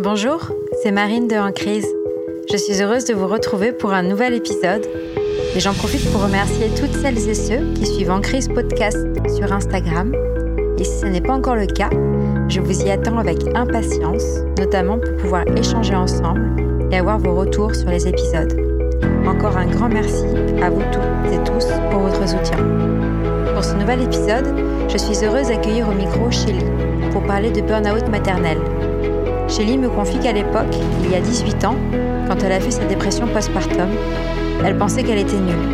Bonjour, c'est Marine de En Crise. Je suis heureuse de vous retrouver pour un nouvel épisode et j'en profite pour remercier toutes celles et ceux qui suivent En Crise Podcast sur Instagram. Et si ce n'est pas encore le cas, je vous y attends avec impatience, notamment pour pouvoir échanger ensemble et avoir vos retours sur les épisodes. Encore un grand merci à vous toutes et tous pour votre soutien. Pour ce nouvel épisode, je suis heureuse d'accueillir au micro Shelly pour parler de burn-out maternel. Shelly me confie qu'à l'époque, il y a 18 ans, quand elle a fait sa dépression postpartum, elle pensait qu'elle était nulle.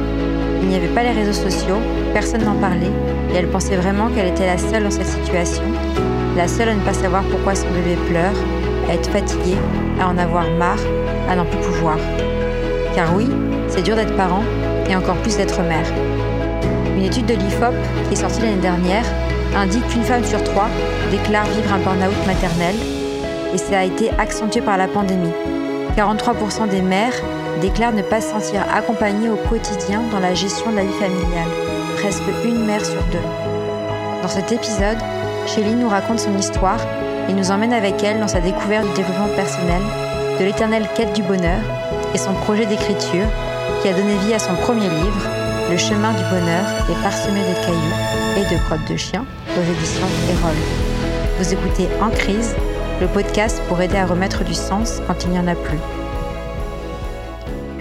Il n'y avait pas les réseaux sociaux, personne n'en parlait, et elle pensait vraiment qu'elle était la seule dans cette situation, la seule à ne pas savoir pourquoi son bébé pleure, à être fatiguée, à en avoir marre, à n'en plus pouvoir. Car oui, c'est dur d'être parent, et encore plus d'être mère. Une étude de l'IFOP, qui est sortie l'année dernière, indique qu'une femme sur trois déclare vivre un burn-out maternel, et ça a été accentué par la pandémie. 43% des mères déclarent ne pas se sentir accompagnées au quotidien dans la gestion de la vie familiale, presque une mère sur deux. Dans cet épisode, Shelly nous raconte son histoire et nous emmène avec elle dans sa découverte du développement personnel, de l'éternelle quête du bonheur et son projet d'écriture qui a donné vie à son premier livre, Le chemin du bonheur est parsemé de cailloux et de crottes de chiens aux éditions Erol. Vous écoutez En crise, le podcast pour aider à remettre du sens quand il n'y en a plus.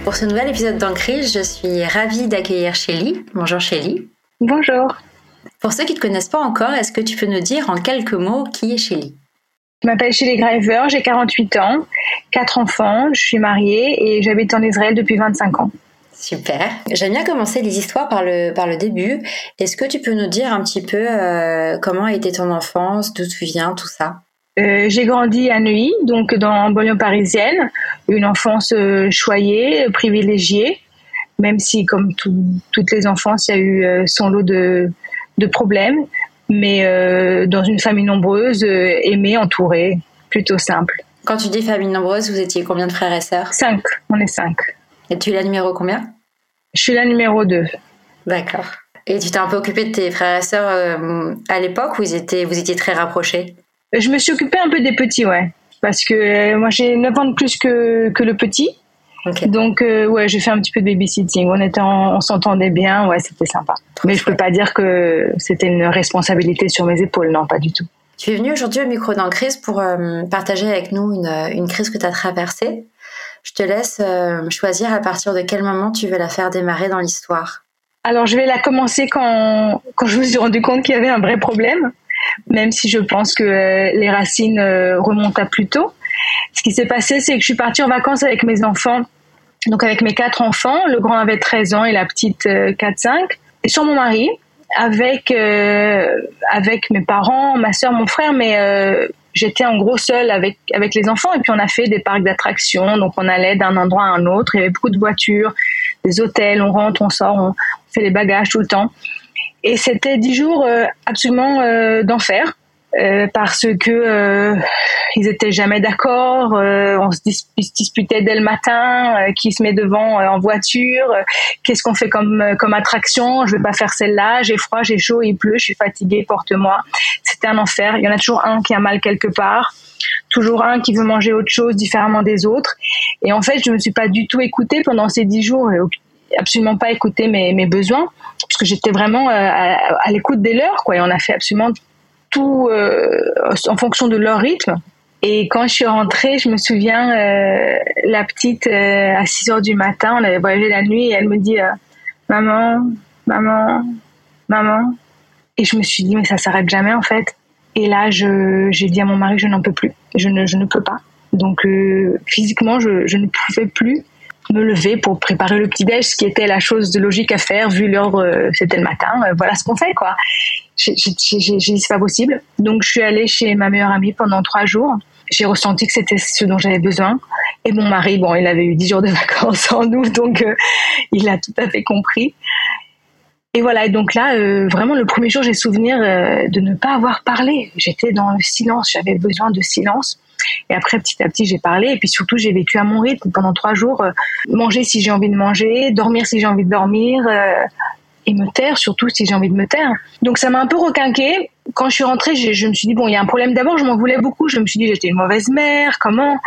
Pour ce nouvel épisode d'En crise, je suis ravie d'accueillir Shelly. Bonjour Shelly. Bonjour. Pour ceux qui ne te connaissent pas encore, est-ce que tu peux nous dire en quelques mots qui est Shelly? Je m'appelle Shelly Graver, j'ai 48 ans, 4 enfants, je suis mariée et j'habite en Israël depuis 25 ans. Super. J'aime bien commencer les histoires par le, par le début. Est-ce que tu peux nous dire un petit peu euh, comment a été ton enfance, d'où tu viens, tout ça? Euh, j'ai grandi à Neuilly, donc dans banlieue parisienne, une enfance euh, choyée, privilégiée, même si comme toutes les enfances, il y a eu euh, son lot de, de problèmes, mais dans une famille nombreuse, aimée, entourée, plutôt simple. Quand tu dis famille nombreuse, vous étiez combien de frères et sœurs? Cinq, on est cinq. Et tu es la numéro combien? Je suis la numéro deux. D'accord. Et tu t'es un peu occupée de tes frères et sœurs à l'époque où ils étaient, vous étiez très rapprochés? Je me suis occupée un peu des petits, ouais. Parce que euh, moi j'ai 9 ans de plus que, que le petit. Donc euh, ouais, j'ai fait un petit peu de babysitting. On était en- on s'entendait bien, ouais, c'était sympa. Mais je peux pas dire que c'était une responsabilité sur mes épaules, non, pas du tout. Tu es venue aujourd'hui au micro d'en crise pour euh, partager avec nous une, une crise que tu as traversée. Je te laisse euh, choisir à partir de quel moment tu veux la faire démarrer dans l'histoire. Alors je vais la commencer quand, quand je me suis rendu compte qu'il y avait un vrai problème, même si je pense que euh, les racines euh, remontent à plus tôt. Ce qui s'est passé, c'est que je suis partie en vacances avec mes enfants, donc avec mes quatre enfants. Le grand avait 13 ans et la petite euh, 4-5. Et sur mon mari, avec, euh, avec mes parents, ma soeur, mon frère, mais euh, j'étais en gros seule avec, avec les enfants. Et puis on a fait des parcs d'attractions, donc on allait d'un endroit à un autre. Il y avait beaucoup de voitures, des hôtels, on rentre, on sort, on fait les bagages tout le temps. Et c'était dix jours euh, absolument euh, d'enfer. euh, parce que euh, ils étaient jamais d'accord, euh, on se, dis- se disputait dès le matin, euh, qui se met devant en voiture, qu'est-ce qu'on fait comme comme attraction, je vais pas faire celle-là, j'ai froid, j'ai chaud, il pleut, je suis fatiguée, porte-moi. C'était un enfer. Il y en a toujours un qui a mal quelque part, toujours un qui veut manger autre chose différemment des autres. Et en fait, je me suis pas du tout écoutée pendant ces dix jours, et absolument pas écouté mes, besoins, parce que j'étais vraiment euh, à, l'écoute des leurs, quoi. Et on a fait absolument tout euh, en fonction de leur rythme. Et quand je suis rentrée, je me souviens, euh, la petite, à 6 heures du matin, on avait voyagé la nuit, et elle me dit Maman, maman, maman. Et je me suis dit, mais ça s'arrête jamais en fait. Et là, j'ai dit à mon mari, je n'en peux plus. Je ne, je ne peux pas. Donc, physiquement, je, je ne pouvais plus me lever pour préparer le petit-déj, ce qui était la chose de logique à faire, vu l'heure, euh, c'était le matin. euh, voilà ce qu'on fait, quoi. J'ai dit, c'est pas possible. Donc, je suis allée chez ma meilleure amie pendant trois jours. J'ai ressenti que c'était ce dont j'avais besoin. Et mon mari, bon, il avait eu dix jours de vacances en août, donc euh, il a tout à fait compris. Et voilà, et donc là, vraiment, le premier jour, j'ai souvenir de ne pas avoir parlé. J'étais dans le silence, j'avais besoin de silence. Et après, petit à petit, j'ai parlé. Et puis surtout, j'ai vécu à mon rythme pendant trois jours. euh, manger si j'ai envie de manger, dormir si j'ai envie de dormir, euh, et me taire surtout si j'ai envie de me taire. Donc ça m'a un peu requinqué. quand je suis rentrée, je, me suis dit bon, il y a un problème. D'abord, je m'en voulais beaucoup. Je me suis dit j'étais une mauvaise mère. Comment?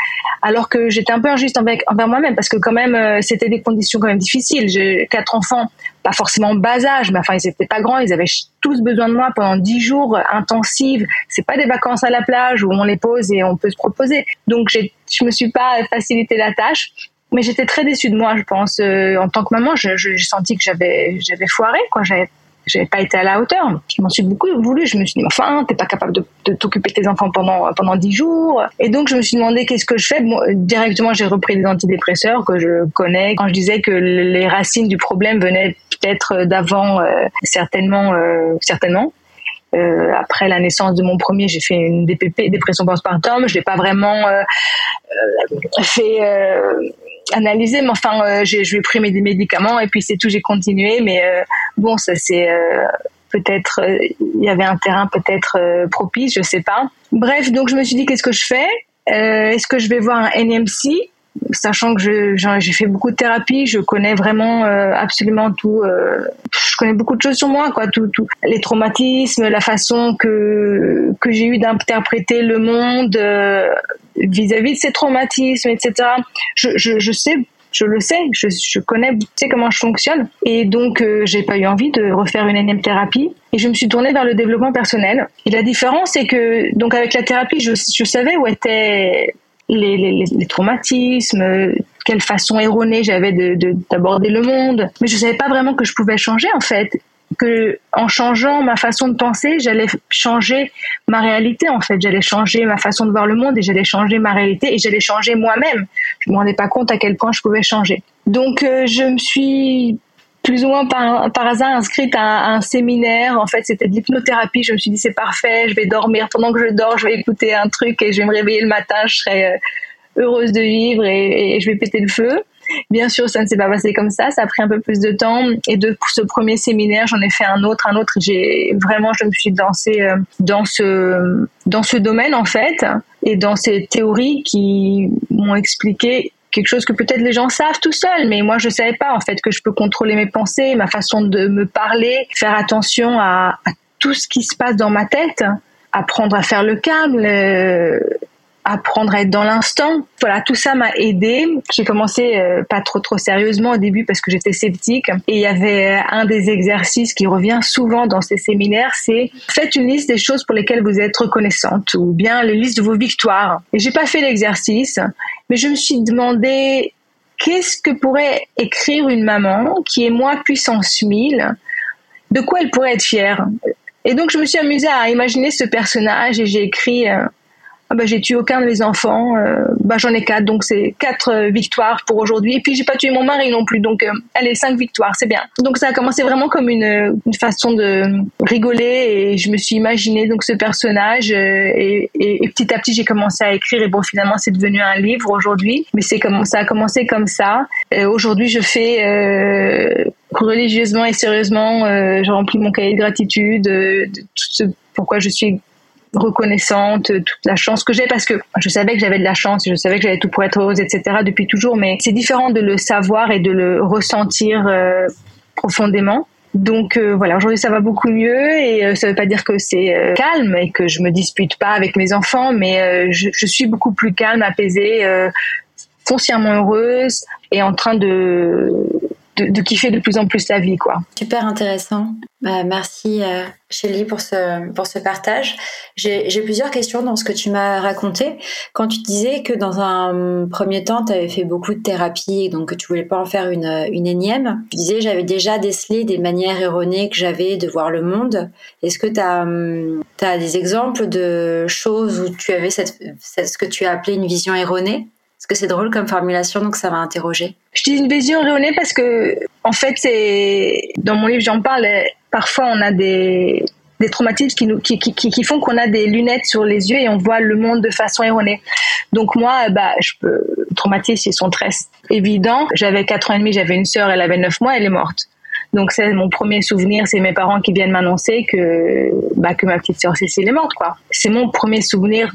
Alors que j'étais un peu injuste envers, envers moi-même parce que quand même, euh, c'était des conditions quand même difficiles. J'ai quatre enfants, pas forcément bas âge, mais enfin ils étaient pas grands. Ils avaient tous besoin de moi pendant dix jours intensives. C'est pas des vacances à la plage où on les pose et on peut se proposer. Donc je me suis pas facilité la tâche mais j'étais très déçue de moi, je pense. Euh, en tant que maman, j'ai senti que j'avais foiré, quoi. J'avais pas été à la hauteur. Je m'en suis beaucoup voulu. Je me suis dit, enfin, t'es pas capable de, de t'occuper de tes enfants pendant pendant dix jours. Et donc, je me suis demandé qu'est-ce que je fais? Bon, directement, j'ai repris des antidépresseurs que je connais. Quand je disais que les racines du problème venaient peut-être d'avant, euh, certainement, euh, certainement. Euh, après la naissance de mon premier, j'ai fait une DPP, dépression postpartum. Je l'ai pas vraiment euh, euh fait analysé, mais enfin, euh, je lui ai pris mes médicaments et puis c'est tout, j'ai continué. Mais euh, bon, ça c'est euh, peut-être, il y avait un terrain peut-être propice, je sais pas. Bref, donc je me suis dit, qu'est-ce que je fais? Est-ce que je vais voir un NMC sachant que j'ai fait beaucoup de thérapie, je connais vraiment absolument tout. je connais beaucoup de choses sur moi, quoi, tout, tout, les traumatismes, la façon que que j'ai eu d'interpréter le monde vis-à-vis de ces traumatismes, etc. Je, je, je sais je le sais, je, je, connais, je sais comment je fonctionne. Et donc, euh, j'ai pas eu envie de refaire une énième thérapie. Et je me suis tournée vers le développement personnel. Et la différence, c'est que, donc, avec la thérapie, je, je savais où étaient les, les, les, traumatismes, quelle façon erronée j'avais d'aborder de, le monde. Mais je savais pas vraiment que je pouvais changer, en fait que en changeant ma façon de penser, j'allais changer ma réalité en fait, j'allais changer ma façon de voir le monde et j'allais changer ma réalité et j'allais changer moi-même. Je me rendais pas compte à quel point je pouvais changer. Donc euh, je me suis plus ou moins par, hasard inscrite à, un séminaire. En fait, c'était de l'hypnothérapie. Je me suis dit c'est parfait, je vais dormir pendant que je dors, je vais écouter un truc et je vais me réveiller le matin, je serai euh, heureuse de vivre et, et je vais péter le feu. Bien sûr, ça ne s'est pas passé comme ça. Ça a pris un peu plus de temps. Et de ce premier séminaire, j'en ai fait un autre, un autre. J'ai vraiment, je me suis dansée euh, dans ce dans ce domaine en fait, et dans ces théories qui m'ont expliqué quelque chose que peut-être les gens savent tout seuls, mais moi je savais pas en fait que je peux contrôler mes pensées, ma façon de me parler, faire attention à, tout ce qui se passe dans ma tête, apprendre à faire le calme, apprendre à être dans l'instant. Voilà, tout ça m'a aidé. J'ai commencé euh, pas trop trop sérieusement au début parce que j'étais sceptique et il y avait un des exercices qui revient souvent dans ces séminaires, c'est faites une liste des choses pour lesquelles vous êtes reconnaissante ou bien les listes de vos victoires. Et j'ai pas fait l'exercice, mais je me suis demandé qu'est-ce que pourrait écrire une maman qui est moi puissance 1000 de quoi elle pourrait être fière? Et donc je me suis amusée à imaginer ce personnage et j'ai écrit euh, ah bah, j'ai tué aucun de mes enfants, euh, bah, j'en ai quatre, donc c'est quatre euh, victoires pour aujourd'hui. Et puis j'ai pas tué mon mari non plus, donc euh, allez cinq victoires, c'est bien. Donc ça a commencé vraiment comme une, une, façon de rigoler et je me suis imaginé donc ce personnage et, et, petit à petit j'ai commencé à écrire et bon finalement c'est devenu un livre aujourd'hui, mais c'est comme ça a commencé comme ça. aujourd'hui je fais religieusement et sérieusement, je remplis mon cahier de gratitude, de tout ce pourquoi je suis reconnaissante, toute la chance que j'ai parce que je savais que j'avais de la chance, je savais que j'avais tout pour être heureuse, etc. depuis toujours, mais c'est différent de le savoir et de le ressentir euh, profondément. Donc euh, voilà, aujourd'hui ça va beaucoup mieux et euh, ça veut pas dire que c'est calme et que je me dispute pas avec mes enfants, mais je, je, suis beaucoup plus calme, apaisée, foncièrement heureuse et en train de de, de, kiffer de plus en plus la vie, quoi. Super intéressant. Bah, merci euh, Shelly pour ce pour ce partage. J'ai plusieurs questions dans ce que tu m'as raconté. Quand tu disais que dans un premier temps, tu avais fait beaucoup de thérapie, donc que tu voulais pas en faire une une énième. Tu disais j'avais déjà décelé des manières erronées que j'avais de voir le monde. Est-ce que tu as des exemples de choses où tu avais cette ce que tu as appelé une vision erronée? Parce que c'est drôle comme formulation, donc ça m'a interrogé. Je dis une vision erronée parce que, en fait, c'est dans mon livre, j'en parle. Parfois, on a des, des traumatismes qui, nous, qui, qui, qui font qu'on a des lunettes sur les yeux et on voit le monde de façon erronée. Donc moi, bah, je peux, traumatismes, ils sont très évidents. J'avais 4 ans et demi, j'avais une sœur, elle avait 9 mois, elle est morte. Donc c'est mon premier souvenir, c'est mes parents qui viennent m'annoncer que bah, que ma petite sœur Cécile est morte. C'est mon premier souvenir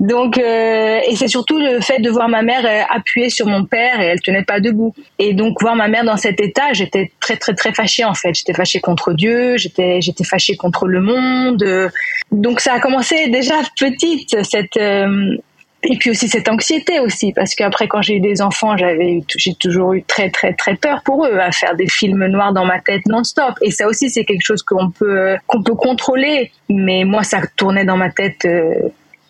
Donc euh, et c'est surtout le fait de voir ma mère euh, appuyée sur mon père et elle tenait pas debout. Et donc voir ma mère dans cet état, j'étais très très très fâchée en fait. J'étais fâchée contre Dieu, j'étais j'étais fâchée contre le monde. Donc ça a commencé déjà petite cette euh, et puis aussi cette anxiété aussi parce qu'après quand j'ai eu des enfants j'avais j'ai toujours eu très très très peur pour eux à faire des films noirs dans ma tête non-stop et ça aussi c'est quelque chose qu'on peut qu'on peut contrôler mais moi ça tournait dans ma tête euh,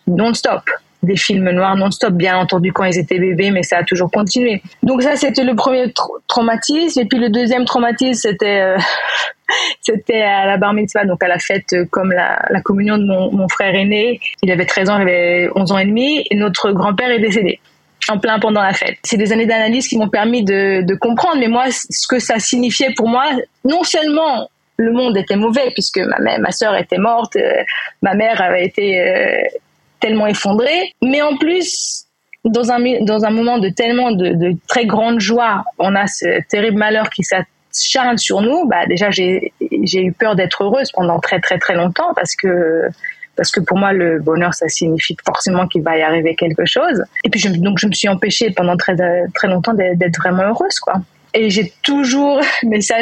non-stop des films noirs non-stop, bien entendu quand ils étaient bébés, mais ça a toujours continué. Donc ça, c'était le premier traumatisme. Et puis le deuxième traumatisme, c'était euh, c'était à la bar mitzvah, donc à la fête euh, comme la, communion de mon, frère aîné. Il avait 13 ans, j'avais 11 ans et demi, et notre grand-père est décédé en plein pendant la fête. C'est des années d'analyse qui m'ont permis de, de comprendre, mais moi, ce que ça signifiait pour moi, non seulement le monde était mauvais puisque ma mère, ma sœur était morte, euh, ma mère avait été tellement effondré. Mais en plus, dans un, dans un moment de tellement de, très grande joie, on a ce terrible malheur qui s'acharne sur nous. Bah, déjà, j'ai eu peur d'être heureuse pendant très, très, très longtemps parce que parce que pour moi le bonheur ça signifie forcément qu'il va y arriver quelque chose et puis je, donc je me suis empêchée pendant très très longtemps d'être vraiment heureuse quoi et j'ai toujours, mais ça,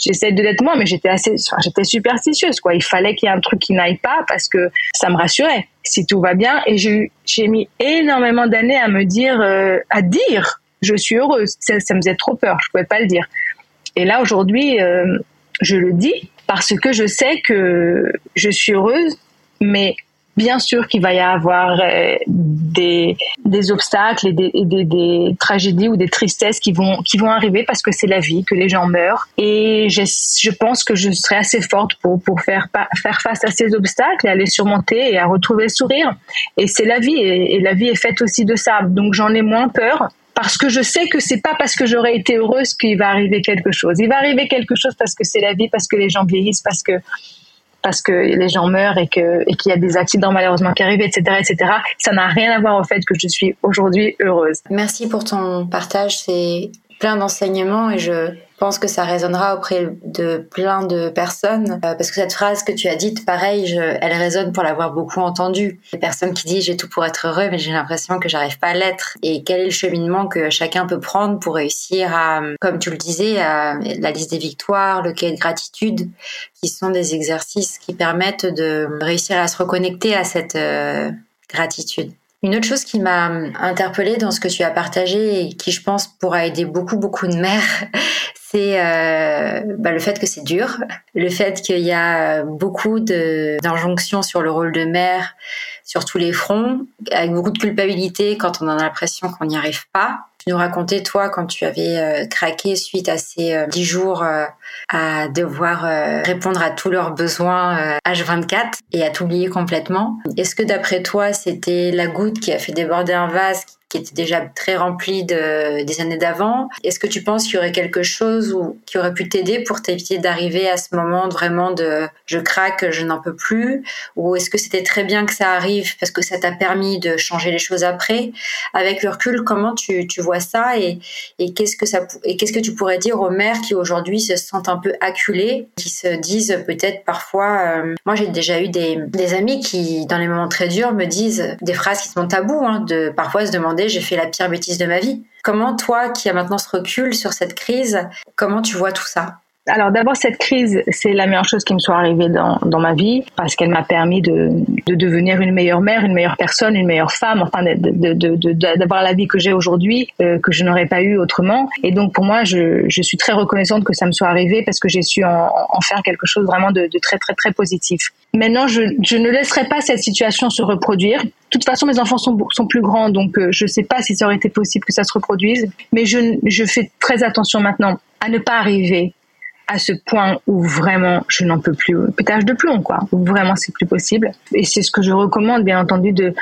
j'essaie de l'être moi, mais j'étais assez, enfin, j'étais superstitieuse, quoi. Il fallait qu'il y ait un truc qui n'aille pas parce que ça me rassurait si tout va bien. Et j'ai, mis énormément d'années à me dire, euh, à dire, je suis heureuse. Ça, ça, me faisait trop peur, je pouvais pas le dire. Et là, aujourd'hui, euh, je le dis parce que je sais que je suis heureuse, mais bien sûr qu'il va y avoir euh, des, obstacles et, des, tragédies ou des tristesses qui vont, qui vont arriver parce que c'est la vie, que les gens meurent. Et je, je pense que je serai assez forte pour, pour faire, faire face à ces obstacles et à les surmonter et à retrouver le sourire. Et c'est la vie et, et la vie est faite aussi de ça. Donc j'en ai moins peur parce que je sais que c'est pas parce que j'aurais été heureuse qu'il va arriver quelque chose. Il va arriver quelque chose parce que c'est la vie, parce que les gens vieillissent, parce que parce que les gens meurent et que et qu'il y a des accidents malheureusement qui arrivent, etc., etc. Ça n'a rien à voir au fait que je suis aujourd'hui heureuse. Merci pour ton partage. C'est plein d'enseignements et je pense que ça résonnera auprès de plein de personnes euh, parce que cette phrase que tu as dite, pareil, je, elle résonne pour l'avoir beaucoup entendue. Les personnes qui disent j'ai tout pour être heureux, mais j'ai l'impression que j'arrive pas à l'être. Et quel est le cheminement que chacun peut prendre pour réussir à, comme tu le disais, à la liste des victoires, le quai de gratitude, qui sont des exercices qui permettent de réussir à se reconnecter à cette euh, gratitude? Une autre chose qui m'a interpellée dans ce que tu as partagé et qui, je pense, pourra aider beaucoup, beaucoup de mères, c'est euh, bah, le fait que c'est dur, le fait qu'il y a beaucoup d'injonctions sur le rôle de mère sur tous les fronts, avec beaucoup de culpabilité quand on a l'impression qu'on n'y arrive pas. Tu nous racontais, toi, quand tu avais euh, craqué suite à ces euh, jours euh, à devoir répondre à tous leurs besoins H24 et à t'oublier complètement. Est-ce que d'après toi, c'était la goutte qui a fait déborder un vase qui était déjà très rempli de, des années d'avant. Est-ce que tu penses qu'il y aurait quelque chose ou, qui aurait pu t'aider pour t'éviter d'arriver à ce moment vraiment de je craque, je n'en peux plus Ou est-ce que c'était très bien que ça arrive parce que ça t'a permis de changer les choses après? Avec le recul, comment tu, tu vois ça et, et qu'est-ce que ça et qu'est-ce que tu pourrais dire aux mères qui aujourd'hui se sentent un peu acculées, qui se disent peut-être parfois, euh, moi j'ai déjà eu des, des amis qui dans les moments très durs me disent des phrases qui sont tabous, hein, de parfois se demander j'ai fait la pire bêtise de ma vie. Comment toi, qui as maintenant ce recul sur cette crise, comment tu vois tout ça? Alors d'abord, cette crise, c'est la meilleure chose qui me soit arrivée dans, dans ma vie parce qu'elle m'a permis de, de, devenir une meilleure mère, une meilleure personne, une meilleure femme, enfin d'avoir la vie que j'ai aujourd'hui, euh, que je n'aurais pas eu autrement. Et donc pour moi, je, je, suis très reconnaissante que ça me soit arrivé parce que j'ai su en, en, faire quelque chose vraiment de, de, très très très positif. Maintenant, je, je ne laisserai pas cette situation se reproduire. De toute façon, mes enfants sont, sont plus grands, donc euh, je ne sais pas si ça aurait été possible que ça se reproduise. Mais je, je fais très attention maintenant à ne pas arriver à ce point où vraiment je n'en peux plus, pétage de plomb, quoi, où vraiment c'est plus possible. Et c'est ce que je recommande, bien entendu, de,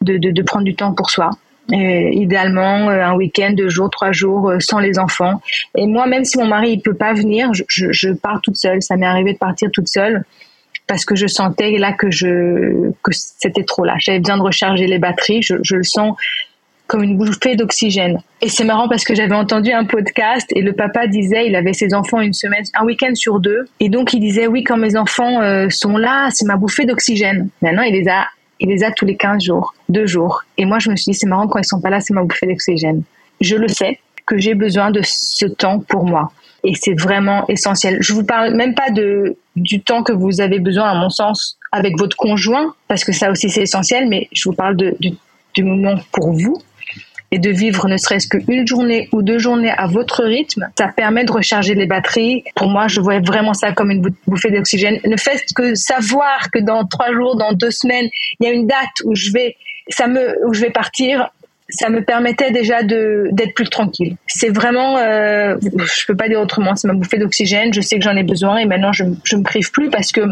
de, de, prendre du temps pour soi. Et idéalement, euh, un week-end, deux jours, trois jours, euh, sans les enfants. Et moi, même si mon mari il peut pas venir, je, je, je pars toute seule. Ça m'est arrivé de partir toute seule parce que je sentais là que je que c'était trop là. J'avais besoin de recharger les batteries. Je, je le sens comme une bouffée d'oxygène. Et c'est marrant parce que j'avais entendu un podcast et le papa disait, il avait ses enfants une semaine, un week-end sur deux. Et donc il disait, oui, quand mes enfants euh, sont là, c'est ma bouffée d'oxygène. Maintenant, il les a, il les a tous les 15 jours, deux jours. Et moi, je me suis dit, c'est marrant quand ils sont pas là, c'est ma bouffée d'oxygène. Je le sais que j'ai besoin de ce temps pour moi. Et c'est vraiment essentiel. Je vous parle même pas de, du temps que vous avez besoin, à mon sens, avec votre conjoint, parce que ça aussi c'est essentiel, mais je vous parle de, du, du moment pour vous, et de vivre ne serait-ce qu'une journée ou deux journées à votre rythme, ça permet de recharger les batteries. Pour moi, je vois vraiment ça comme une bouffée d'oxygène. Le fait que savoir que dans trois jours, dans deux semaines, il y a une date où je vais, où je vais partir, ça me permettait déjà de d'être plus tranquille. C'est vraiment, euh, je peux pas dire autrement, c'est ma bouffée d'oxygène. Je sais que j'en ai besoin et maintenant je je me prive plus parce que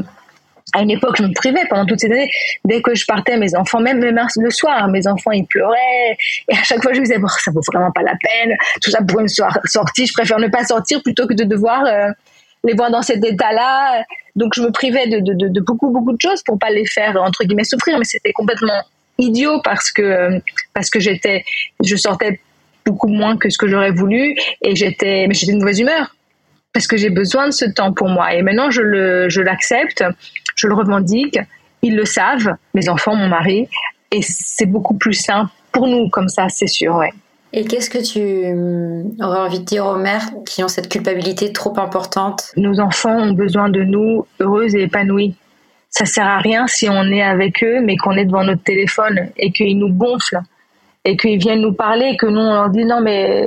à une époque, je me privais pendant toutes ces années. Dès que je partais, mes enfants, même, le soir, mes enfants, ils pleuraient. Et à chaque fois, je me disais, bon, ça vaut vraiment pas la peine. Tout ça pour une sortie. Je préfère ne pas sortir plutôt que de devoir euh, les voir dans cet état-là. Donc, je me privais de, de, de, beaucoup, beaucoup de choses pour pas les faire, entre guillemets, souffrir. Mais c'était complètement idiot parce que, parce que j'étais, je sortais beaucoup moins que ce que j'aurais voulu et j'étais, mais j'étais de mauvaise humeur parce que j'ai besoin de ce temps pour moi. Et maintenant, je le, je l'accepte je le revendique, ils le savent, mes enfants, mon mari, et c'est beaucoup plus simple pour nous comme ça, c'est sûr, ouais. Et qu'est-ce que tu hum, aurais envie de dire aux mères qui ont cette culpabilité trop importante? Nos enfants ont besoin de nous heureuses et épanouies. Ça sert à rien si on est avec eux, mais qu'on est devant notre téléphone et qu'ils nous gonflent et qu'ils viennent nous parler et que nous on leur dit non mais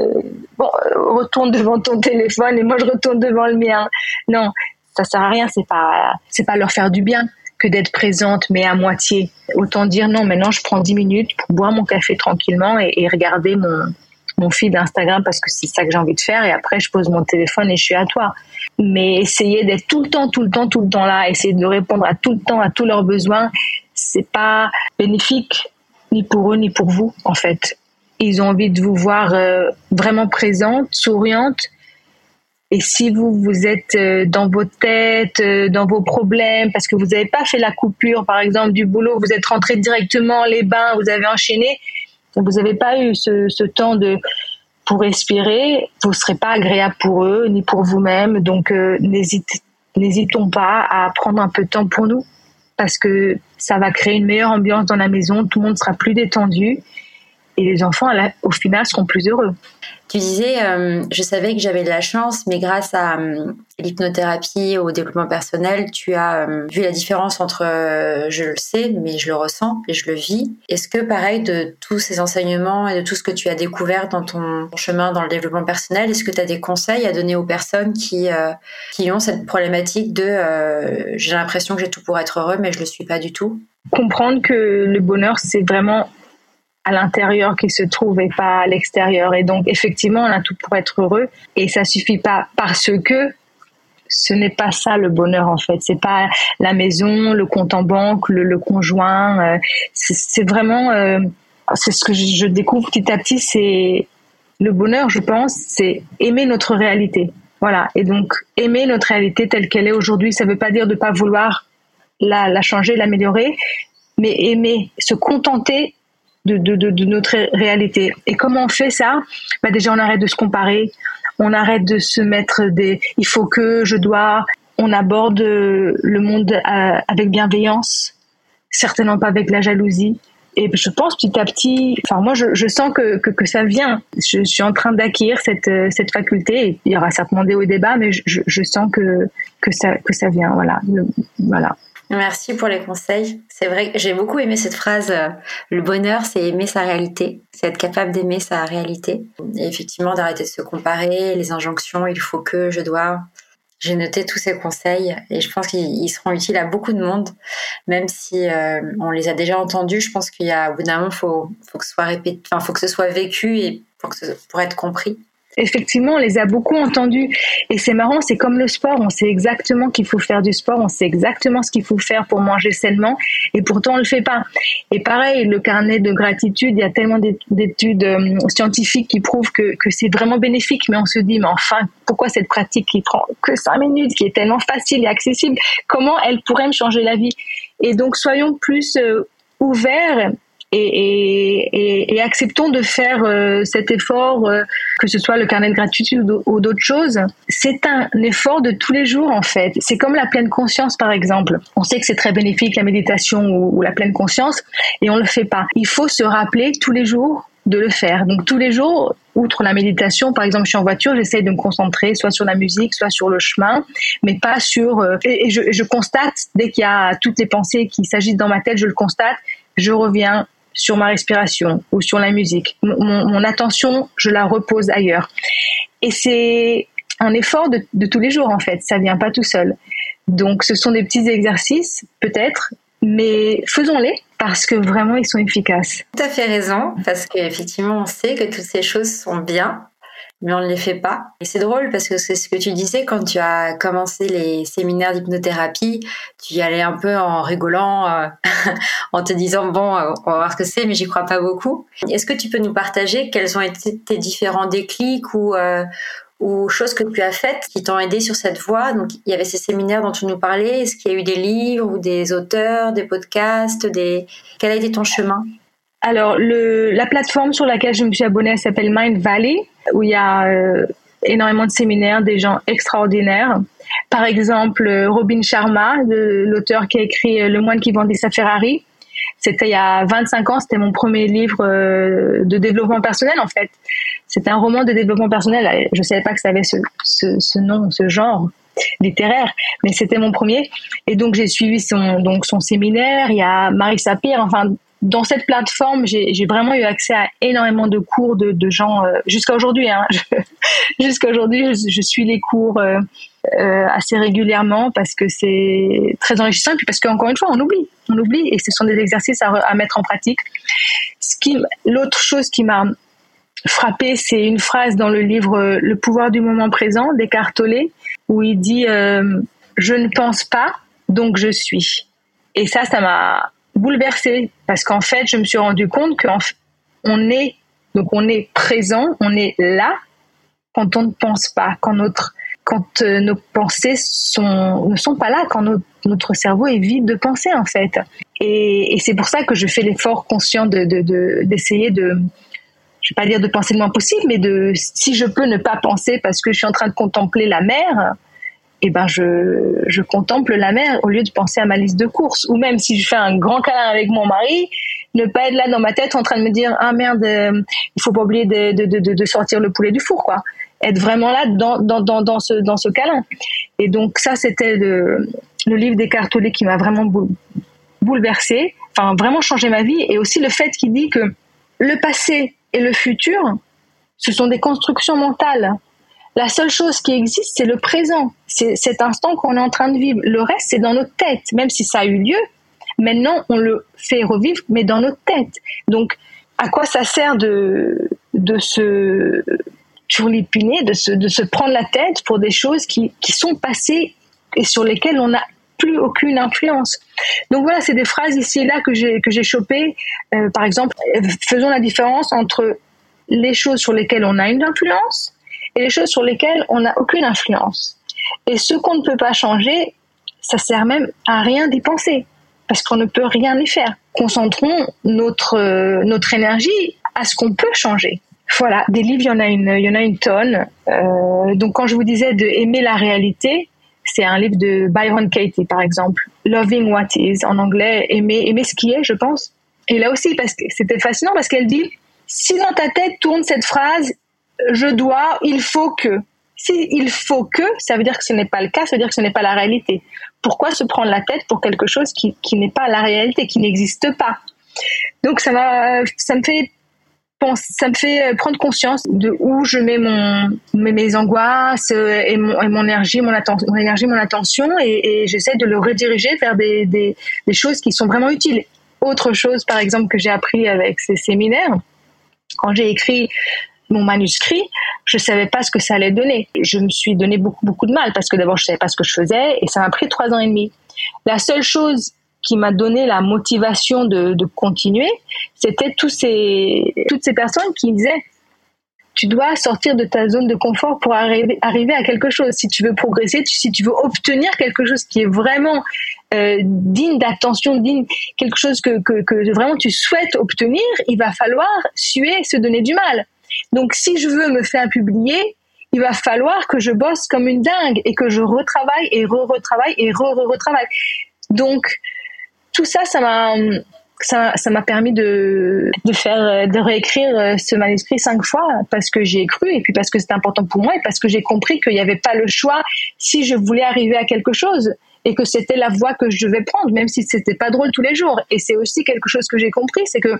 bon retourne devant ton téléphone et moi je retourne devant le mien. Non, ça sert à rien, c'est pas, c'est pas leur faire du bien que d'être présente, mais à moitié. Autant dire non, maintenant je prends 10 minutes pour boire mon café tranquillement et, regarder mon, mon feed Instagram parce que c'est ça que j'ai envie de faire et après je pose mon téléphone et je suis à toi. Mais essayer d'être tout le temps, tout le temps, tout le temps là, essayer de répondre à tout le temps à tous leurs besoins, c'est pas bénéfique ni pour eux ni pour vous en fait. Ils ont envie de vous voir euh, vraiment présente, souriante et si vous, vous êtes euh, dans vos têtes, euh, dans vos problèmes, parce que vous n'avez pas fait la coupure, par exemple, du boulot, vous êtes rentré directement les bains, vous avez enchaîné, vous n'avez pas eu ce, temps de pour respirer, vous ne serez pas agréable pour eux, ni pour vous-même. Donc, euh, n'hésitons pas à prendre un peu de temps pour nous, parce que ça va créer une meilleure ambiance dans la maison, tout le monde sera plus détendu, et les enfants, au final, seront plus heureux. Tu disais, euh, je savais que j'avais de la chance, mais grâce à euh, l'hypnothérapie, au développement personnel, tu as euh, vu la différence entre je le sais, mais je le ressens et je le vis. Est-ce que, pareil, de tous ces enseignements et de tout ce que tu as découvert dans ton chemin dans le développement personnel, est-ce que tu as des conseils à donner aux personnes qui, qui ont cette problématique de j'ai l'impression que j'ai tout pour être heureux, mais je le suis pas du tout? Comprendre que le bonheur, c'est vraiment à l'intérieur qui se trouve et pas à l'extérieur. Et donc, effectivement, on a tout pour être heureux. Et ça suffit pas parce que ce n'est pas ça le bonheur en fait. C'est pas la maison, le compte en banque, le, conjoint. Euh, c'est vraiment, euh, c'est ce que je découvre petit à petit. C'est le bonheur, je pense, c'est aimer notre réalité. Voilà. Et donc, aimer notre réalité telle qu'elle est aujourd'hui, ça veut pas dire de pas vouloir la changer, l'améliorer, mais aimer, se contenter de, notre réalité. Et comment on fait ça? Bah Déjà, on arrête de se comparer, on arrête de se mettre des « il faut que, je dois », on aborde le monde euh, avec bienveillance, certainement pas avec la jalousie. Et je pense petit à petit, enfin moi je, sens que, que, ça vient. Je suis en train d'acquérir cette, cette faculté. il y aura certainement des hauts débats, mais je, je sens que, que, ça, que ça vient. Voilà. voilà. Merci pour les conseils. C'est vrai que j'ai beaucoup aimé cette phrase. Euh, le bonheur, c'est aimer sa réalité. C'est être capable d'aimer sa réalité. Et effectivement, d'arrêter de se comparer, les injonctions, il faut que, je dois. J'ai noté tous ces conseils et je pense qu'ils seront utiles à beaucoup de monde, même si euh, on les a déjà entendus. Je pense qu'il y a, au bout d'un moment, faut, faut que ce soit répété, enfin, faut que ce soit vécu et pour, que pour être compris effectivement, on les a beaucoup entendus. Et c'est marrant, c'est comme le sport. On sait exactement qu'il faut faire du sport, on sait exactement ce qu'il faut faire pour manger sainement, et pourtant on le fait pas. Et pareil, le carnet de gratitude, il y a tellement d'études euh, scientifiques qui prouvent que, que c'est vraiment bénéfique, mais on se dit, mais enfin, pourquoi cette pratique qui prend que cinq minutes, qui est tellement facile et accessible, comment elle pourrait me changer la vie? Et donc, soyons plus euh, ouverts et, et, acceptons de faire euh, cet effort, euh, que ce soit le carnet de gratitude ou d'autres choses. C'est un effort de tous les jours en fait. C'est comme la pleine conscience par exemple. On sait que c'est très bénéfique la méditation ou, la pleine conscience et on le fait pas. Il faut se rappeler tous les jours de le faire. Donc tous les jours, outre la méditation, par exemple, je suis en voiture, j'essaie de me concentrer soit sur la musique, soit sur le chemin, mais pas sur. Euh, et, je, je, constate dès qu'il y a toutes les pensées qui s'agitent dans ma tête, je le constate, je reviens sur ma respiration ou sur la musique. Mon, attention, je la repose ailleurs. Et c'est un effort de, tous les jours en fait. Ça vient pas tout seul. Donc, ce sont des petits exercices, peut-être, mais faisons-les parce que vraiment ils sont efficaces. Tout à fait raison, parce qu'effectivement on sait que toutes ces choses sont bien, mais on ne les fait pas. Et c'est drôle parce que c'est ce que tu disais quand tu as commencé les séminaires d'hypnothérapie, tu y allais un peu en rigolant, euh, en te disant bon, euh, on va voir ce que c'est, mais j'y crois pas beaucoup. Est-ce que tu peux nous partager quels ont été tes différents déclics ou euh, ou choses que tu as faites qui t'ont aidé sur cette voie? Donc, il y avait ces séminaires dont tu nous parlais. Est-ce qu'il y a eu des livres ou des auteurs, des podcasts, des... Quel a été ton chemin? Alors, le, la plateforme sur laquelle je me suis abonnée, elle s'appelle Mind Valley, où il y a euh, énormément de séminaires, des gens extraordinaires. Par exemple, Robin Sharma, l'auteur qui a écrit Le moine qui vendait sa Ferrari. C'était il y a 25 ans, c'était mon premier livre euh, de développement personnel en fait. C'était un roman de développement personnel. Je savais pas que ça avait ce, ce, ce nom, ce genre littéraire, mais c'était mon premier. Et donc j'ai suivi son donc son séminaire. Il y a Marie Sapir. Enfin, dans cette plateforme, j'ai vraiment eu accès à énormément de cours de, gens euh, jusqu'à aujourd'hui. Hein, jusqu'à aujourd'hui, je, suis les cours. Euh, euh, assez régulièrement parce que c'est très enrichissant et puis parce qu'encore une fois on oublie on oublie et ce sont des exercices à, à mettre en pratique l'autre chose qui m'a frappé c'est une phrase dans le livre euh, Le pouvoir du moment présent d'Eckhart où il dit je ne pense pas donc je suis et ça ça m'a bouleversée parce qu'en fait je me suis rendu compte qu'on est donc on est présent on est là quand on ne pense pas quand notre quand euh, nos pensées sont, ne sont pas là, quand notre cerveau est vide de pensée en fait. Et, c'est pour ça que je fais l'effort conscient de, d'essayer de, je vais pas dire de penser le moins possible, mais de si je peux ne pas penser parce que je suis en train de contempler la mer, eh ben je, je contemple la mer au lieu de penser à ma liste de courses. Ou même si je fais un grand câlin avec mon mari, ne pas être là dans ma tête en train de me dire ah merde, euh, il faut pas oublier de, de, de, de sortir le poulet du four quoi être vraiment là dans, dans, dans, dans, ce, dans ce câlin. Et donc ça, c'était le, le livre des Tolle qui m'a vraiment bouleversé, enfin vraiment changé ma vie, et aussi le fait qu'il dit que le passé et le futur, ce sont des constructions mentales. La seule chose qui existe, c'est le présent, c'est cet instant qu'on est en train de vivre. Le reste, c'est dans notre tête, même si ça a eu lieu. Maintenant, on le fait revivre, mais dans notre tête. Donc, à quoi ça sert de, de se turlupiner, de se, de se prendre la tête pour des choses qui, qui sont passées et sur lesquelles on n'a plus aucune influence? Donc voilà, c'est des phrases ici et là que j'ai que j'ai chopées. Euh, par exemple, faisons la différence entre les choses sur lesquelles on a une influence et les choses sur lesquelles on n'a aucune influence. Et ce qu'on ne peut pas changer, ça sert même à rien d'y penser parce qu'on ne peut rien y faire. Concentrons notre euh, notre énergie à ce qu'on peut changer. Voilà, des livres, il y en a une, y en a une tonne. Euh, donc quand je vous disais de aimer la réalité, c'est un livre de Byron Katie par exemple, Loving What Is en anglais, aimer, aimer ce qui est, je pense. Et là aussi, parce que c'était fascinant parce qu'elle dit si dans ta tête tourne cette phrase, je dois, il faut que. Si faut que, ça veut dire que ce n'est pas le cas, ça veut dire que ce n'est pas la réalité. Pourquoi se prendre la tête pour quelque chose qui, qui n'est pas la réalité, qui n'existe pas? Donc ça, ça me fait ça me fait euh, prendre conscience de où je mets mon mes, angoisses euh, et mon, mon énergie, mon, attention, mon énergie, mon attention, et, j'essaie de le rediriger vers des, des, choses qui sont vraiment utiles. Autre chose, par exemple, que j'ai appris avec ces séminaires, quand j'ai écrit mon manuscrit, je savais pas ce que ça allait donner. Je me suis donné beaucoup beaucoup de mal parce que d'abord je savais pas ce que je faisais et ça m'a pris trois ans et demi. La seule chose qui m'a donné la motivation de, de continuer, c'était tous ces, toutes ces personnes qui disaient tu dois sortir de ta zone de confort pour arriver, arriver à quelque chose. Si tu veux progresser, si tu veux obtenir quelque chose qui est vraiment euh, digne d'attention, digne quelque chose que, que, que vraiment tu souhaites obtenir, il va falloir suer, se donner du mal. Donc si je veux me faire publier, il va falloir que je bosse comme une dingue et que je retravaille et re-retravaille et re-re-retravaille. Donc tout ça, ça m'a ça, ça m'a permis de, de faire, de réécrire euh, ce manuscrit cinq fois parce que j'ai cru et puis parce que c'était important pour moi et parce que j'ai compris qu'il n'y avait pas le choix si je voulais arriver à quelque chose et que c'était la voie que je devais prendre, même si c'était pas drôle tous les jours. Et c'est aussi quelque chose que j'ai compris, c'est que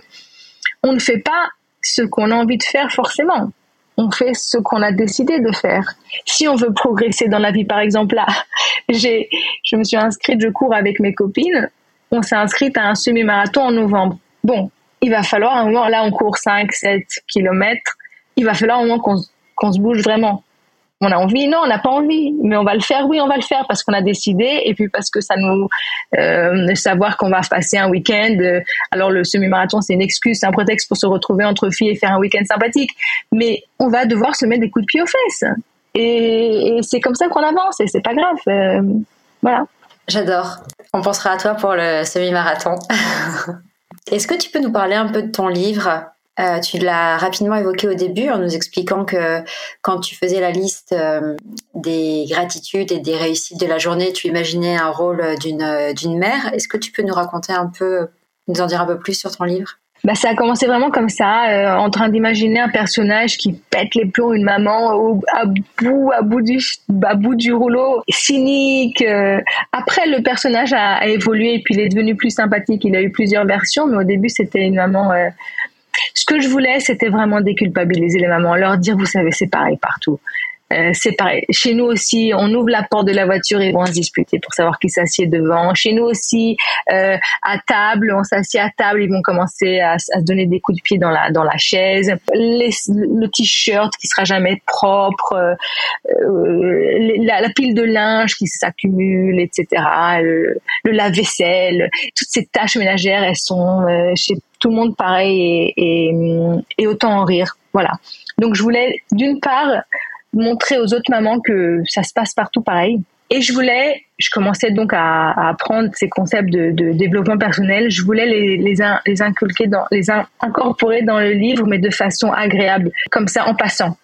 on ne fait pas ce qu'on a envie de faire forcément. On fait ce qu'on a décidé de faire. Si on veut progresser dans la vie, par exemple, là, j'ai, je me suis inscrite, je cours avec mes copines on s'est inscrite à un semi-marathon en novembre. Bon, il va falloir un moment, là on court 5, 7 kilomètres, il va falloir un moment qu'on se bouge vraiment. On a envie Non, on n'a pas envie, mais on va le faire. Oui, on va le faire parce qu'on a décidé et puis parce que ça nous euh, savoir qu'on va passer un week-end. Euh, alors le semi-marathon, c'est une excuse, c'est un prétexte pour se retrouver entre filles et faire un week-end sympathique. Mais on va devoir se mettre des coups de pied aux fesses. Et, c'est comme ça qu'on avance et c'est pas grave. Euh, voilà. J'adore. On pensera à toi pour le semi-marathon. Est-ce que tu peux nous parler un peu de ton livre? Euh, Tu l'as rapidement évoqué au début en nous expliquant que quand tu faisais la liste euh, des gratitudes et des réussites de la journée, tu imaginais un rôle d'une, d'une mère. Est-ce que tu peux nous raconter un peu, nous en dire un peu plus sur ton livre? Bah, ça a commencé vraiment comme ça, euh, en train d'imaginer un personnage qui pète les plombs, une maman au, à bout, à bout du, bout du rouleau, cynique. Euh. Après, le personnage a, évolué et puis il est devenu plus sympathique. Il a eu plusieurs versions, mais au début, c'était une maman. Euh, ce que je voulais, c'était vraiment déculpabiliser les mamans, leur dire, vous savez, c'est pareil partout. Euh, c'est pareil. Chez nous aussi, on ouvre la porte de la voiture et ils vont se disputer pour savoir qui s'assied devant. Chez nous aussi, euh, à table, on s'assied à table, ils vont commencer à, se donner des coups de pied dans la dans la chaise. le t-shirt qui sera jamais propre, euh, la, pile de linge qui s'accumule, etc. Le, lave-vaisselle, toutes ces tâches ménagères, elles sont chez tout le monde pareil et, autant en rire. Voilà. Donc je voulais d'une part montrer aux autres mamans que ça se passe partout pareil. Et je voulais, je commençais donc à, apprendre ces concepts de, développement personnel. Je voulais les inculquer, dans, les incorporer dans le livre, mais de façon agréable, comme ça en passant.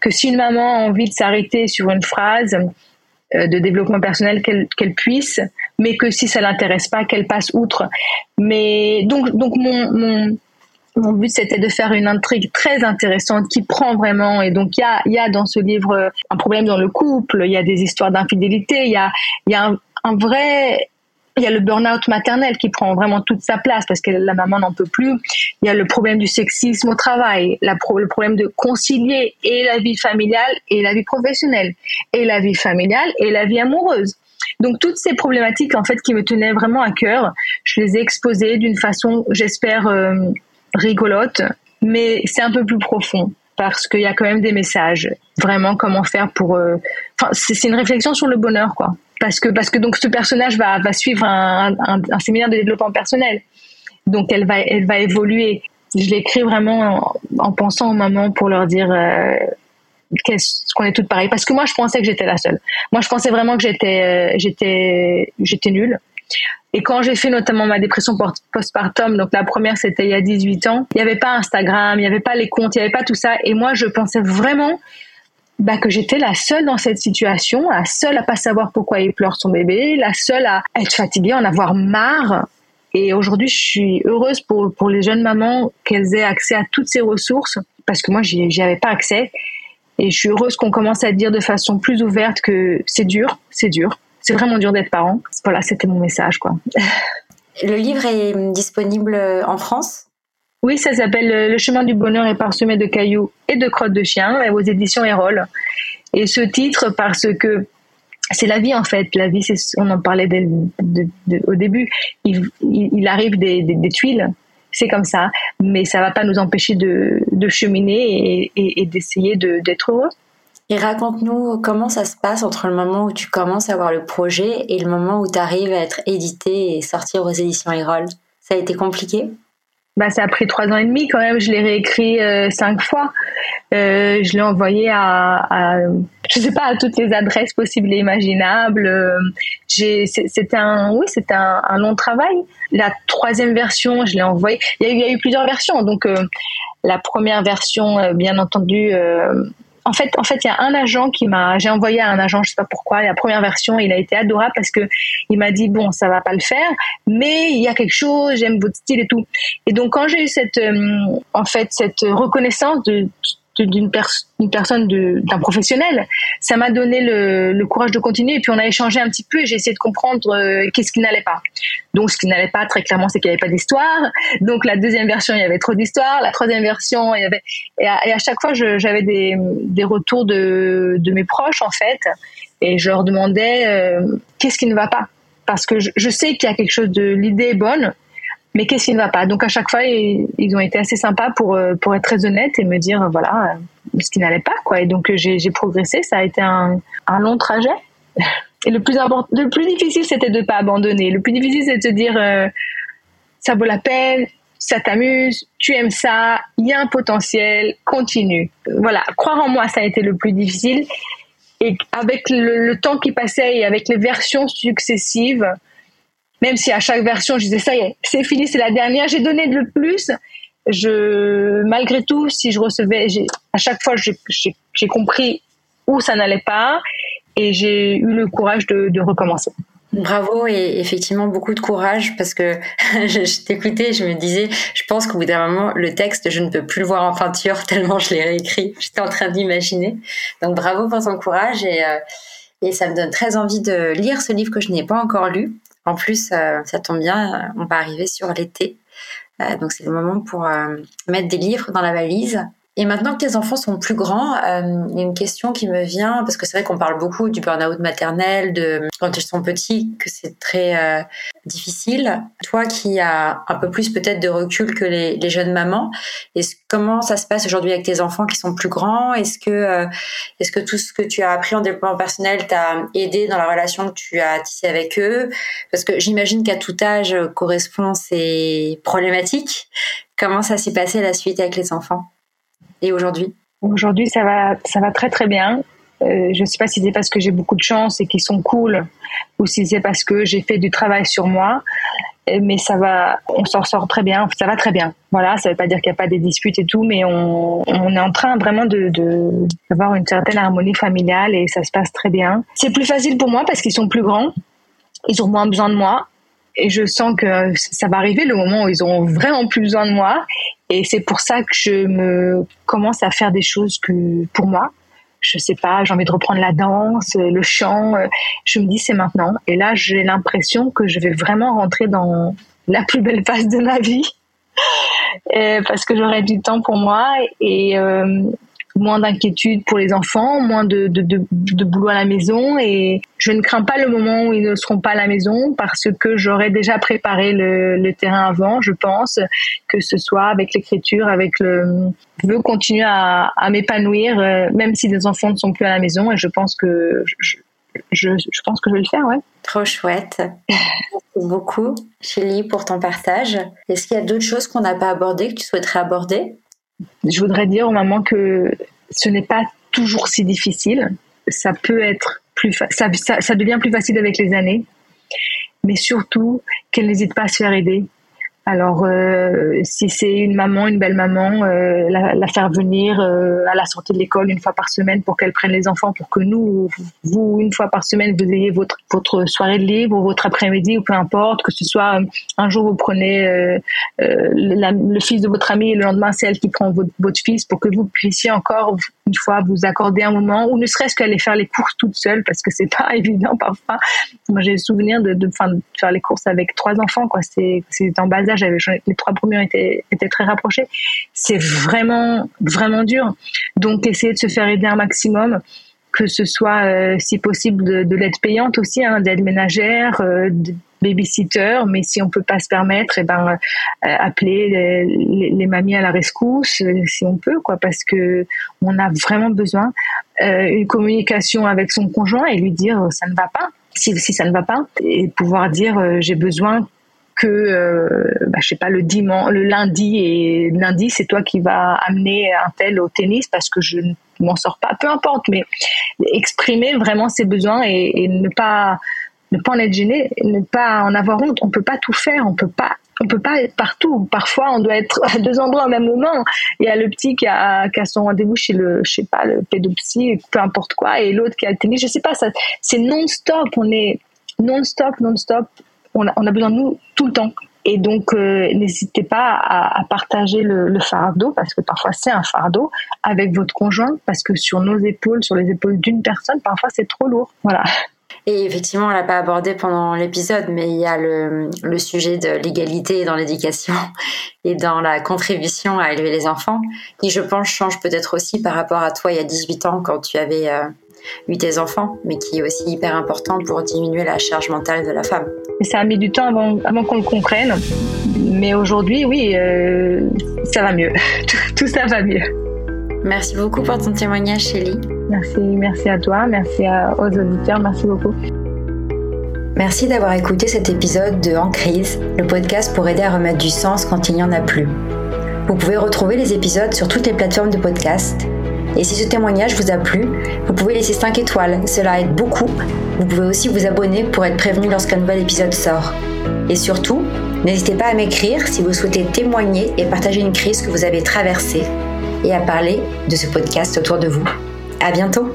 Que si une maman a envie de s'arrêter sur une phrase euh, de développement personnel, qu'elle puisse, mais que si ça l'intéresse pas, qu'elle passe outre. Mais donc, donc mon, mon but c'était de faire une intrigue très intéressante qui prend vraiment et donc il y a, y a dans ce livre un problème dans le couple, il y a des histoires d'infidélité, il y a, y a un, vrai il y a le burn-out maternel qui prend vraiment toute sa place parce que la maman n'en peut plus. Il y a le problème du sexisme au travail, la le problème de concilier et la vie familiale et la vie professionnelle, et la vie familiale et la vie amoureuse. Donc toutes ces problématiques en fait qui me tenaient vraiment à cœur, je les ai exposées d'une façon, j'espère, euh, rigolote, mais c'est un peu plus profond parce qu'il y a quand même des messages. Vraiment, comment faire pour. Euh, enfin, c'est une réflexion sur le bonheur, quoi. Parce que parce que donc ce personnage va va suivre un, un, séminaire de développement personnel, donc elle va elle va évoluer. Je l'écris vraiment en, pensant aux mamans pour leur dire. Euh, qu'on est toutes pareilles parce que moi je pensais que j'étais la seule moi je pensais vraiment que j'étais euh, j'étais j'étais nulle et quand j'ai fait notamment ma dépression postpartum, donc la première c'était il y a 18 ans, il n'y avait pas Instagram, il n'y avait pas les comptes, il n'y avait pas tout ça. Et moi, je pensais vraiment bah, que j'étais la seule dans cette situation, la seule à pas savoir pourquoi il pleure son bébé, la seule à être fatiguée, en avoir marre. Et aujourd'hui, je suis heureuse pour, pour les jeunes mamans qu'elles aient accès à toutes ces ressources, parce que moi, j'y avais pas accès. Et je suis heureuse qu'on commence à dire de façon plus ouverte que c'est dur, c'est dur, c'est vraiment dur d'être parent. Voilà, c'était mon message, quoi. Le livre est disponible en France? Oui, ça s'appelle Le chemin du bonheur est parsemé de cailloux et de crottes de chien aux éditions Erol. Et ce titre parce que c'est la vie en fait. La vie, on en parlait au début. Il, arrive des, tuiles, c'est comme ça, mais ça va pas nous empêcher de, cheminer et d'essayer d'être heureux. Et raconte-nous comment ça se passe entre le moment où tu commences à avoir le projet et le moment où tu arrives à être édité et sortir aux éditions Erol. Ça a été compliqué? Bah, ça a pris trois ans et demi quand même. Je l'ai réécrit euh, cinq fois. Euh, je l'ai envoyé à, je sais pas, à toutes les adresses possibles et imaginables. Euh, c'était un, oui, c'était un, long travail. La troisième version, je l'ai envoyée. Il y, a eu, plusieurs versions. Donc, la première version, bien entendu, en fait, en fait, il y a un agent qui m'a, j'ai envoyé à un agent, je sais pas pourquoi, la première version, il a été adorable parce que il m'a dit bon, ça va pas le faire, mais il y a quelque chose, j'aime votre style et tout. Et donc quand j'ai eu cette, euh, en fait, cette reconnaissance de d'une personne, d'un professionnel, ça m'a donné le, courage de continuer. Et puis on a échangé un petit peu et j'ai essayé de comprendre euh, qu'est-ce qui n'allait pas. Donc ce qui n'allait pas très clairement, c'est qu'il n'y avait pas d'histoire. Donc la deuxième version, il y avait trop d'histoire. La troisième version, il y avait et à, chaque fois, j'avais des, retours de, de mes proches en fait, et je leur demandais euh, qu'est-ce qui ne va pas, parce que je, je sais qu'il y a quelque chose de l'idée est bonne mais qu'est-ce qui ne va pas? Donc à chaque fois, ils, ont été assez sympas pour euh, pour être très honnêtes et me dire voilà euh, ce qui n'allait pas quoi. Et donc euh, j'ai progressé. Ça a été un, un long trajet. Et le plus le plus difficile, c'était de pas abandonner. Le plus difficile, c'est de se dire ça vaut la peine, ça t'amuse, tu aimes ça, il y a un potentiel, continue. Voilà, croire en moi, ça a été le plus difficile. Et avec le temps qui passait et avec les versions successives, même si à chaque version je disais ça y est, c'est fini, c'est la dernière, j'ai donné le plus. Je, malgré tout, si je recevais, à chaque fois j'ai compris où ça n'allait pas et j'ai eu le courage de, recommencer. Bravo et effectivement beaucoup de courage parce que je, t'écoutais, je me disais, je pense qu'au bout d'un moment, le texte, je ne peux plus le voir en peinture tellement je l'ai réécrit. J'étais en train d'imaginer. Donc bravo pour ton courage et, euh, et ça me donne très envie de lire ce livre que je n'ai pas encore lu. En plus, euh, ça tombe bien, on va arriver sur l'été. Euh, donc c'est le moment pour euh, mettre des livres dans la valise et maintenant que tes enfants sont plus grands, euh, y a une question qui me vient, parce que c'est vrai qu'on parle beaucoup du burn-out maternel, de quand ils sont petits, que c'est très euh, difficile. Toi qui as un peu plus peut-être de recul que les, jeunes mamans, est comment ça se passe aujourd'hui avec tes enfants qui sont plus grands? Est-ce que, euh, est-ce que tout ce que tu as appris en développement personnel t'a aidé dans la relation que tu as tissée avec eux? Parce que j'imagine qu'à tout âge correspond ces problématiques. Comment ça s'est passé la suite avec les enfants? Et aujourd'hui Aujourd'hui, ça va, ça va très très bien. Euh, je ne sais pas si c'est parce que j'ai beaucoup de chance et qu'ils sont cool ou si c'est parce que j'ai fait du travail sur moi. Euh, mais ça va, on s'en sort très bien, ça va très bien. Voilà, ça ne veut pas dire qu'il n'y a pas des disputes et tout, mais on, est en train vraiment de, d'avoir une certaine harmonie familiale et ça se passe très bien. C'est plus facile pour moi parce qu'ils sont plus grands, ils ont moins besoin de moi et je sens que ça va arriver le moment où ils auront vraiment plus besoin de moi et c'est pour ça que je me commence à faire des choses que pour moi. Je sais pas j'ai envie de reprendre la danse le chant je me dis c'est maintenant. Et là j'ai l'impression que je vais vraiment rentrer dans la plus belle phase de ma vie. Parce que j'aurai du temps pour moi et euh, moins d'inquiétude pour les enfants, moins de, de, de, boulot à la maison et je ne crains pas le moment où ils ne seront pas à la maison parce que j'aurai déjà préparé le, terrain avant, je pense, que ce soit avec l'écriture, avec le... Je veux continuer à, à m'épanouir euh, même si les enfants ne sont plus à la maison et je pense que... Je, je, je, pense que je vais le faire, ouais. Trop chouette. Merci beaucoup, Chélie, pour ton partage. Est-ce qu'il y a d'autres choses qu'on n'a pas abordées, que tu souhaiterais aborder? Je voudrais dire aux mamans que ce n'est pas toujours si difficile. Ça peut être plus, ça, devient plus facile avec les années, mais surtout qu'elles n'hésitent pas à se faire aider alors, euh, si c'est une maman, une belle maman, euh, la, faire venir euh, à la sortie de l'école une fois par semaine pour qu'elle prenne les enfants, pour que nous, vous, une fois par semaine, vous ayez votre, votre soirée de libre ou votre après-midi ou peu importe, que ce soit un jour vous prenez le fils de votre ami et le lendemain c'est elle qui prend votre, votre fils pour que vous puissiez encore une fois vous accorder un moment ou ne serait-ce qu'aller faire les courses toute seule parce que c'est pas évident parfois. Moi j'ai le souvenir de, de, faire les courses avec trois enfants quoi. C'est en bas âge. Les trois premiers étaient étaient très rapprochés. C'est vraiment vraiment dur. Donc essayer de se faire aider un maximum que ce soit euh, si possible de, de l'aide payante aussi, hein, d'aide ménagère, euh, babysitter, mais si on peut pas se permettre, et eh ben euh, appeler les, mamies à la rescousse euh, si on peut, quoi, parce que on a vraiment besoin euh, une communication avec son conjoint et lui dire ça ne va pas, si, si ça ne va pas, et pouvoir dire j'ai besoin que euh, bah, je sais pas le dimanche, le lundi et lundi c'est toi qui vas amener un tel au tennis parce que je ne m'en sors pas, peu importe, mais exprimer vraiment ses besoins et, ne pas ne pas en être gêné, ne pas en avoir honte. On peut pas tout faire, on peut pas on peut pas être partout. Parfois, on doit être à deux endroits au même moment. Il y a le petit qui a, qui a son rendez-vous chez le, je sais pas, le pédopsie, peu importe quoi, et l'autre qui a le tennis. Je sais pas, c'est non-stop. On est non-stop, non-stop. On a, besoin de nous tout le temps. Et donc, euh, n'hésitez pas à, à partager le, le, fardeau, parce que parfois c'est un fardeau, avec votre conjoint, parce que sur nos épaules, sur les épaules d'une personne, parfois c'est trop lourd. Voilà. Et effectivement, on l'a pas abordé pendant l'épisode, mais il y a le, sujet de l'égalité dans l'éducation et dans la contribution à élever les enfants, qui je pense change peut-être aussi par rapport à toi il y a 18 ans quand tu avais euh, eu tes enfants, mais qui est aussi hyper important pour diminuer la charge mentale de la femme. Ça a mis du temps avant, avant qu'on le comprenne, mais aujourd'hui, oui, euh, ça va mieux. Tout ça va mieux. Merci beaucoup pour ton témoignage, Shelly. Merci, merci à toi, merci aux auditeurs, merci beaucoup. Merci d'avoir écouté cet épisode de En crise, le podcast pour aider à remettre du sens quand il n'y en a plus. Vous pouvez retrouver les épisodes sur toutes les plateformes de podcast. Et si ce témoignage vous a plu, vous pouvez laisser 5 étoiles, cela aide beaucoup. Vous pouvez aussi vous abonner pour être prévenu lorsqu'un nouvel épisode sort. Et surtout, n'hésitez pas à m'écrire si vous souhaitez témoigner et partager une crise que vous avez traversée et à parler de ce podcast autour de vous. À bientôt!